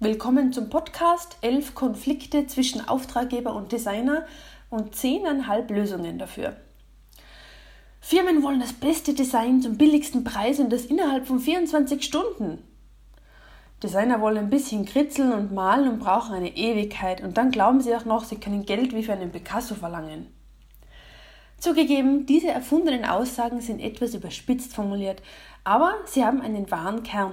Willkommen zum Podcast 11 Konflikte zwischen Auftraggeber und Designer und 10,5 Lösungen dafür. Firmen wollen das beste Design zum billigsten Preis und das innerhalb von 24 Stunden. Designer wollen ein bisschen kritzeln und malen und brauchen eine Ewigkeit und dann glauben sie auch noch, sie können Geld wie für einen Picasso verlangen. Zugegeben, diese erfundenen Aussagen sind etwas überspitzt formuliert, aber sie haben einen wahren Kern.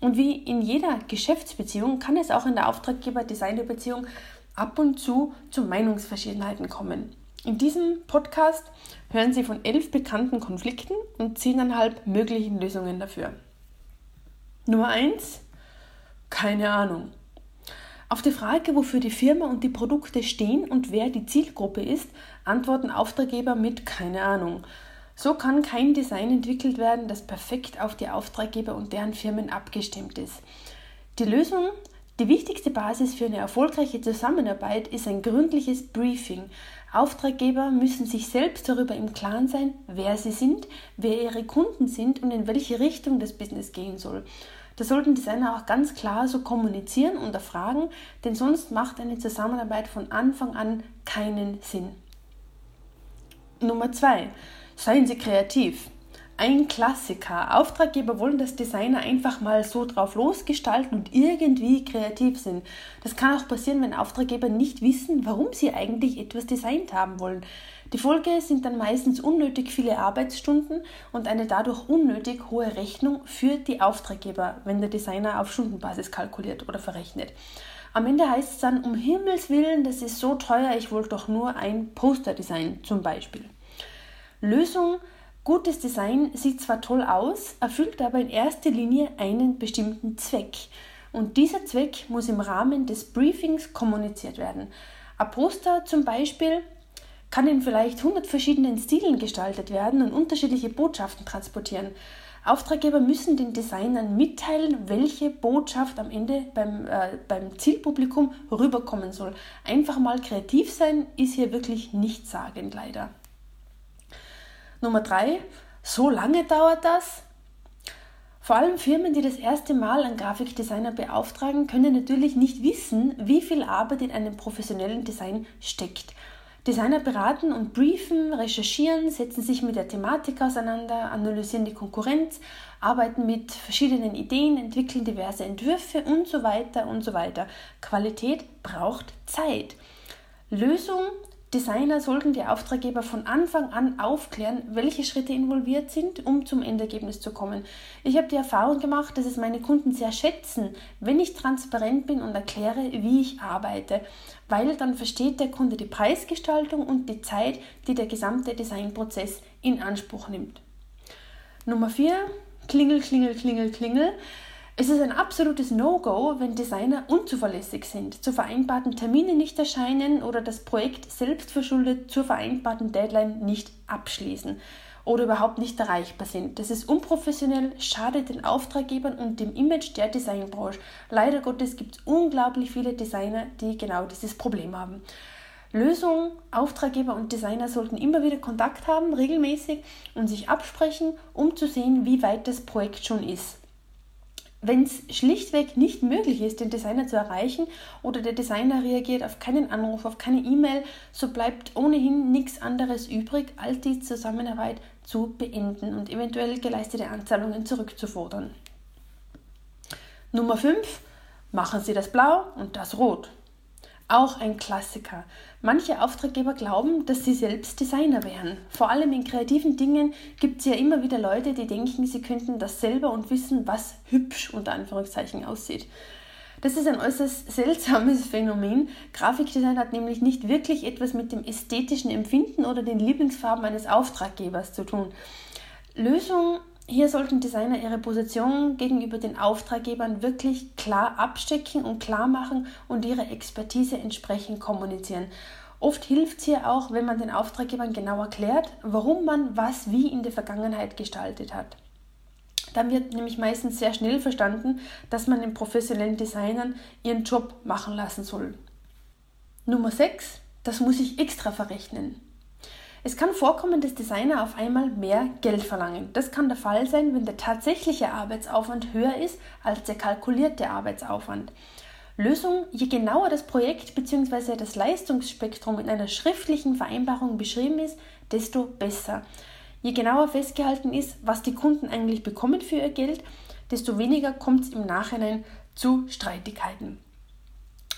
Und wie in jeder Geschäftsbeziehung kann es auch in der Auftraggeber-Designer-Beziehung ab und zu zu Meinungsverschiedenheiten kommen. In diesem Podcast hören Sie von elf bekannten Konflikten und zehneinhalb möglichen Lösungen dafür. Nummer eins keine Ahnung. Auf die Frage, wofür die Firma und die Produkte stehen und wer die Zielgruppe ist, antworten Auftraggeber mit keine Ahnung. So kann kein Design entwickelt werden, das perfekt auf die Auftraggeber und deren Firmen abgestimmt ist. Die Lösung, die wichtigste Basis für eine erfolgreiche Zusammenarbeit ist ein gründliches Briefing. Auftraggeber müssen sich selbst darüber im Klaren sein, wer sie sind, wer ihre Kunden sind und in welche Richtung das Business gehen soll. Das sollten Designer auch ganz klar so kommunizieren und erfragen, denn sonst macht eine Zusammenarbeit von Anfang an keinen Sinn. Nummer zwei: Seien Sie kreativ. Ein Klassiker. Auftraggeber wollen das Designer einfach mal so drauf losgestalten und irgendwie kreativ sind. Das kann auch passieren, wenn Auftraggeber nicht wissen, warum sie eigentlich etwas designt haben wollen. Die Folge sind dann meistens unnötig viele Arbeitsstunden und eine dadurch unnötig hohe Rechnung für die Auftraggeber, wenn der Designer auf Stundenbasis kalkuliert oder verrechnet. Am Ende heißt es dann, um Himmels Willen, das ist so teuer, ich wollte doch nur ein Poster designen zum Beispiel. Lösung Gutes Design sieht zwar toll aus, erfüllt aber in erster Linie einen bestimmten Zweck. Und dieser Zweck muss im Rahmen des Briefings kommuniziert werden. Ein Poster zum Beispiel kann in vielleicht 100 verschiedenen Stilen gestaltet werden und unterschiedliche Botschaften transportieren. Auftraggeber müssen den Designern mitteilen, welche Botschaft am Ende beim, äh, beim Zielpublikum rüberkommen soll. Einfach mal kreativ sein ist hier wirklich nichtssagend leider. Nummer drei, so lange dauert das? Vor allem Firmen, die das erste Mal einen Grafikdesigner beauftragen, können natürlich nicht wissen, wie viel Arbeit in einem professionellen Design steckt. Designer beraten und briefen, recherchieren, setzen sich mit der Thematik auseinander, analysieren die Konkurrenz, arbeiten mit verschiedenen Ideen, entwickeln diverse Entwürfe und so weiter und so weiter. Qualität braucht Zeit. Lösung Designer sollten die Auftraggeber von Anfang an aufklären, welche Schritte involviert sind, um zum Endergebnis zu kommen. Ich habe die Erfahrung gemacht, dass es meine Kunden sehr schätzen, wenn ich transparent bin und erkläre, wie ich arbeite, weil dann versteht der Kunde die Preisgestaltung und die Zeit, die der gesamte Designprozess in Anspruch nimmt. Nummer 4. Klingel, klingel, klingel, klingel. Es ist ein absolutes No-Go, wenn Designer unzuverlässig sind, zu vereinbarten Terminen nicht erscheinen oder das Projekt selbstverschuldet zur vereinbarten Deadline nicht abschließen oder überhaupt nicht erreichbar sind. Das ist unprofessionell, schadet den Auftraggebern und dem Image der Designbranche. Leider Gottes gibt es unglaublich viele Designer, die genau dieses Problem haben. Lösung, Auftraggeber und Designer sollten immer wieder Kontakt haben, regelmäßig und sich absprechen, um zu sehen, wie weit das Projekt schon ist. Wenn es schlichtweg nicht möglich ist, den Designer zu erreichen oder der Designer reagiert auf keinen Anruf, auf keine E-Mail, so bleibt ohnehin nichts anderes übrig, als die Zusammenarbeit zu beenden und eventuell geleistete Anzahlungen zurückzufordern. Nummer 5. Machen Sie das blau und das rot. Auch ein Klassiker. Manche Auftraggeber glauben, dass sie selbst Designer wären. Vor allem in kreativen Dingen gibt es ja immer wieder Leute, die denken, sie könnten das selber und wissen, was hübsch unter Anführungszeichen aussieht. Das ist ein äußerst seltsames Phänomen. Grafikdesign hat nämlich nicht wirklich etwas mit dem ästhetischen Empfinden oder den Lieblingsfarben eines Auftraggebers zu tun. Lösung hier sollten Designer ihre Position gegenüber den Auftraggebern wirklich klar abstecken und klar machen und ihre Expertise entsprechend kommunizieren. Oft hilft es hier auch, wenn man den Auftraggebern genau erklärt, warum man was wie in der Vergangenheit gestaltet hat. Dann wird nämlich meistens sehr schnell verstanden, dass man den professionellen Designern ihren Job machen lassen soll. Nummer 6. Das muss ich extra verrechnen. Es kann vorkommen, dass Designer auf einmal mehr Geld verlangen. Das kann der Fall sein, wenn der tatsächliche Arbeitsaufwand höher ist als der kalkulierte Arbeitsaufwand. Lösung, je genauer das Projekt bzw. das Leistungsspektrum in einer schriftlichen Vereinbarung beschrieben ist, desto besser. Je genauer festgehalten ist, was die Kunden eigentlich bekommen für ihr Geld, desto weniger kommt es im Nachhinein zu Streitigkeiten.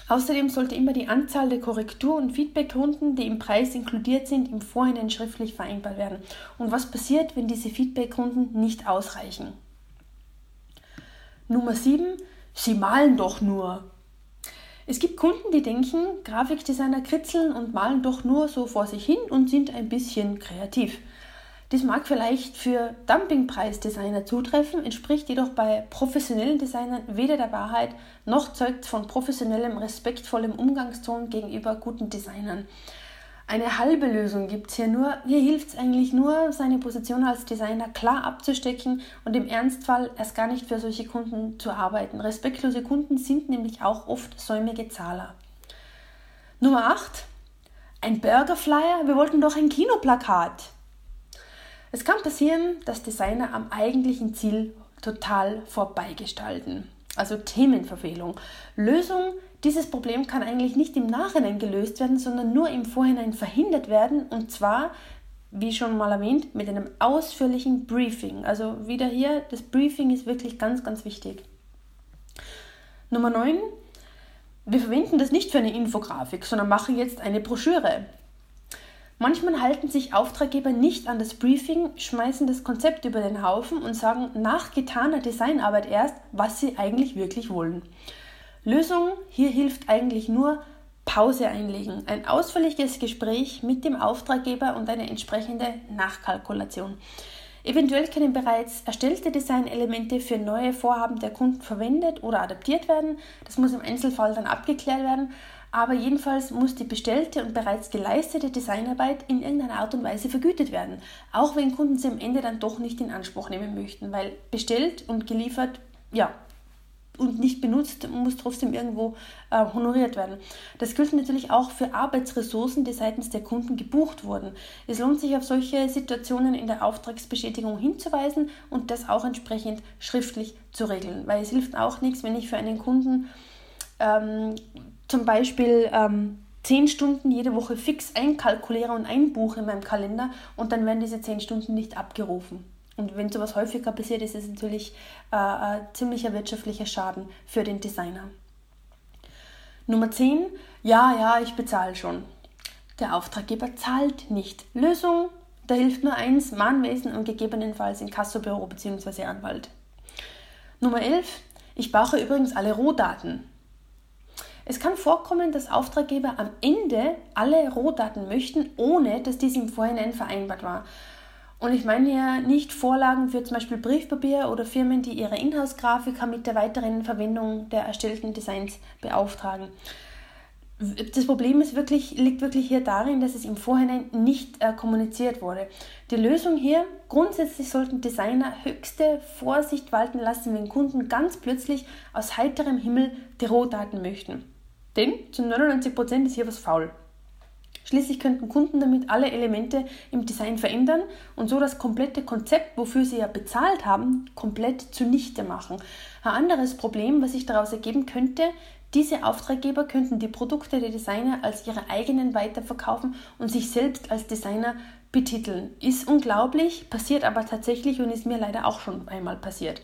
Außerdem sollte immer die Anzahl der Korrektur- und Feedbackrunden, die im Preis inkludiert sind, im Vorhinein schriftlich vereinbart werden. Und was passiert, wenn diese Feedbackrunden nicht ausreichen? Nummer 7. Sie malen doch nur. Es gibt Kunden, die denken, Grafikdesigner kritzeln und malen doch nur so vor sich hin und sind ein bisschen kreativ. Dies mag vielleicht für Dumpingpreisdesigner zutreffen, entspricht jedoch bei professionellen Designern weder der Wahrheit noch zeugt von professionellem, respektvollem Umgangston gegenüber guten Designern. Eine halbe Lösung gibt es hier nur. Hier hilft es eigentlich nur, seine Position als Designer klar abzustecken und im Ernstfall erst gar nicht für solche Kunden zu arbeiten. Respektlose Kunden sind nämlich auch oft säumige Zahler. Nummer 8. Ein Burgerflyer? Wir wollten doch ein Kinoplakat. Es kann passieren, dass Designer am eigentlichen Ziel total vorbeigestalten. Also Themenverfehlung. Lösung dieses Problem kann eigentlich nicht im Nachhinein gelöst werden, sondern nur im Vorhinein verhindert werden und zwar, wie schon mal erwähnt, mit einem ausführlichen Briefing. Also wieder hier, das Briefing ist wirklich ganz, ganz wichtig. Nummer 9. Wir verwenden das nicht für eine Infografik, sondern machen jetzt eine Broschüre. Manchmal halten sich Auftraggeber nicht an das Briefing, schmeißen das Konzept über den Haufen und sagen nach getaner Designarbeit erst, was sie eigentlich wirklich wollen. Lösung hier hilft eigentlich nur Pause einlegen, ein ausführliches Gespräch mit dem Auftraggeber und eine entsprechende Nachkalkulation. Eventuell können bereits erstellte Designelemente für neue Vorhaben der Kunden verwendet oder adaptiert werden. Das muss im Einzelfall dann abgeklärt werden. Aber jedenfalls muss die bestellte und bereits geleistete Designarbeit in irgendeiner Art und Weise vergütet werden. Auch wenn Kunden sie am Ende dann doch nicht in Anspruch nehmen möchten, weil bestellt und geliefert, ja, und nicht benutzt, muss trotzdem irgendwo äh, honoriert werden. Das gilt natürlich auch für Arbeitsressourcen, die seitens der Kunden gebucht wurden. Es lohnt sich auf solche Situationen in der Auftragsbestätigung hinzuweisen und das auch entsprechend schriftlich zu regeln, weil es hilft auch nichts, wenn ich für einen Kunden ähm, zum Beispiel ähm, zehn Stunden jede Woche fix einkalkuliere und einbuche in meinem Kalender und dann werden diese zehn Stunden nicht abgerufen. Und wenn sowas häufiger passiert, ist es natürlich äh, ein ziemlicher wirtschaftlicher Schaden für den Designer. Nummer 10. Ja, ja, ich bezahle schon. Der Auftraggeber zahlt nicht. Lösung, da hilft nur eins, Mahnwesen und gegebenenfalls in Kassobüro bzw. Anwalt. Nummer 11. Ich brauche übrigens alle Rohdaten. Es kann vorkommen, dass Auftraggeber am Ende alle Rohdaten möchten, ohne dass dies im Vorhinein vereinbart war. Und ich meine hier nicht Vorlagen für zum Beispiel Briefpapier oder Firmen, die ihre Inhouse-Grafiker mit der weiteren Verwendung der erstellten Designs beauftragen. Das Problem ist wirklich, liegt wirklich hier darin, dass es im Vorhinein nicht äh, kommuniziert wurde. Die Lösung hier, grundsätzlich sollten Designer höchste Vorsicht walten lassen, wenn Kunden ganz plötzlich aus heiterem Himmel die Rohdaten möchten. Denn zu 99% ist hier was faul. Schließlich könnten Kunden damit alle Elemente im Design verändern und so das komplette Konzept, wofür sie ja bezahlt haben, komplett zunichte machen. Ein anderes Problem, was sich daraus ergeben könnte, diese Auftraggeber könnten die Produkte der Designer als ihre eigenen weiterverkaufen und sich selbst als Designer betiteln. Ist unglaublich, passiert aber tatsächlich und ist mir leider auch schon einmal passiert.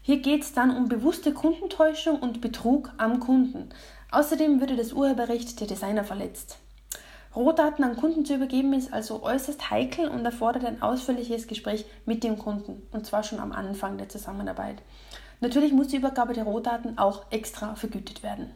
Hier geht es dann um bewusste Kundentäuschung und Betrug am Kunden. Außerdem würde das Urheberrecht der Designer verletzt. Rohdaten an Kunden zu übergeben ist also äußerst heikel und erfordert ein ausführliches Gespräch mit dem Kunden und zwar schon am Anfang der Zusammenarbeit. Natürlich muss die Übergabe der Rohdaten auch extra vergütet werden.